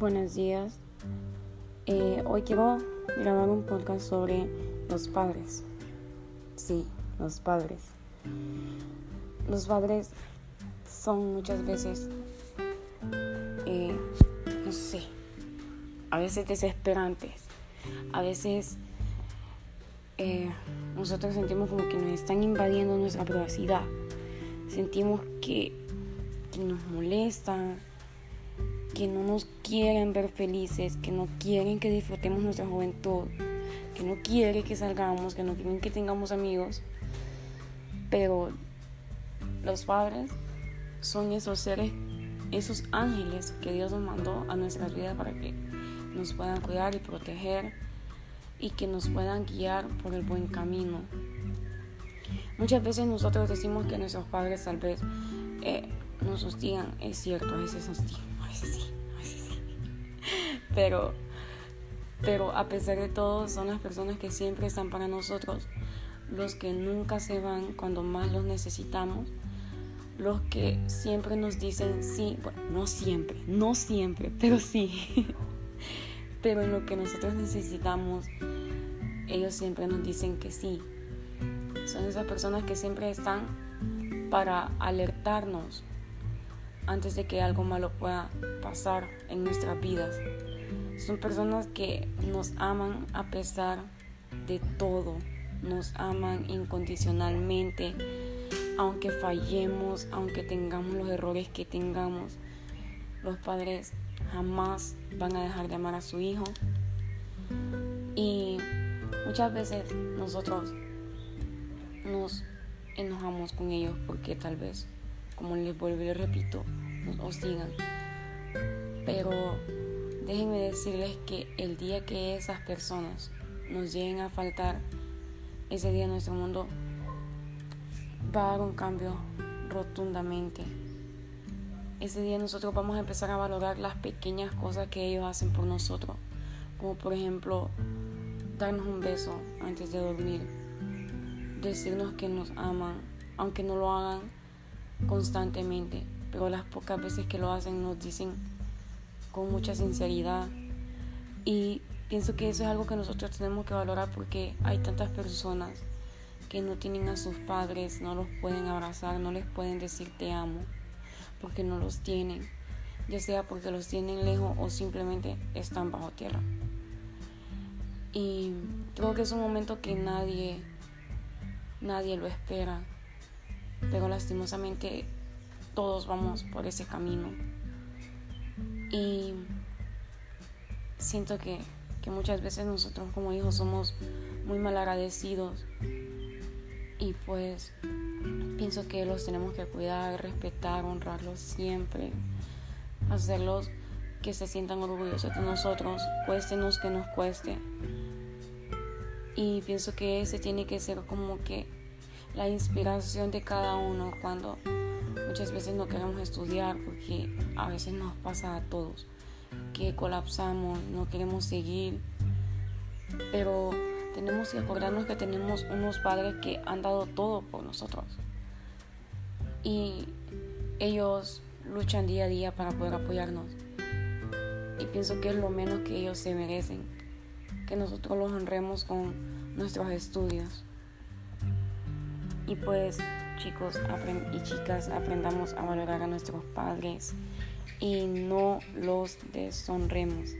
días. Eh, hoy quiero grabar un podcast sobre los padres. Sí, los padres. Los padres son muchas veces, eh, no sé, a veces desesperantes. A veces eh, nosotros sentimos como que nos están invadiendo nuestra privacidad. Sentimos que, que nos molestan que no nos quieren ver felices, que no quieren que disfrutemos nuestra juventud, que no quieren que salgamos, que no quieren que tengamos amigos. Pero los padres son esos seres, esos ángeles que Dios nos mandó a nuestras vidas para que nos puedan cuidar y proteger y que nos puedan guiar por el buen camino. Muchas veces nosotros decimos que nuestros padres tal vez eh, nos hostigan, es cierto, a veces hostigan sí, sí. Pero, pero a pesar de todo, son las personas que siempre están para nosotros, los que nunca se van cuando más los necesitamos, los que siempre nos dicen sí, bueno, no siempre, no siempre, pero sí. pero en lo que nosotros necesitamos, ellos siempre nos dicen que sí. Son esas personas que siempre están para alertarnos, antes de que algo malo pueda pasar en nuestras vidas. Son personas que nos aman a pesar de todo, nos aman incondicionalmente, aunque fallemos, aunque tengamos los errores que tengamos. Los padres jamás van a dejar de amar a su hijo. Y muchas veces nosotros nos enojamos con ellos porque tal vez, como les vuelvo y les repito, nos sigan Pero déjenme decirles que el día que esas personas nos lleguen a faltar, ese día nuestro mundo va a dar un cambio rotundamente. Ese día nosotros vamos a empezar a valorar las pequeñas cosas que ellos hacen por nosotros, como por ejemplo darnos un beso antes de dormir, decirnos que nos aman, aunque no lo hagan constantemente, pero las pocas veces que lo hacen nos dicen con mucha sinceridad y pienso que eso es algo que nosotros tenemos que valorar porque hay tantas personas que no tienen a sus padres, no los pueden abrazar, no les pueden decir te amo, porque no los tienen, ya sea porque los tienen lejos o simplemente están bajo tierra. Y creo que es un momento que nadie, nadie lo espera, pero lastimosamente todos vamos por ese camino. Y siento que, muchas veces nosotros como hijos somos muy mal agradecidos y pues pienso que los tenemos que cuidar, respetar, honrarlos siempre, hacerlos que se sientan orgullosos de nosotros, cuéstenos que nos cueste. Y pienso que ese tiene que ser como que la inspiración de cada uno cuando Muchas veces no queremos estudiar porque a veces nos pasa a todos que colapsamos, no queremos seguir, pero tenemos que acordarnos que tenemos unos padres que han dado todo por nosotros. Y ellos luchan día a día para poder apoyarnos. Y pienso que es lo menos que ellos se merecen, que nosotros los honremos con nuestros estudios. Y pues chicos y chicas aprendamos a valorar a nuestros padres y no los deshonremos.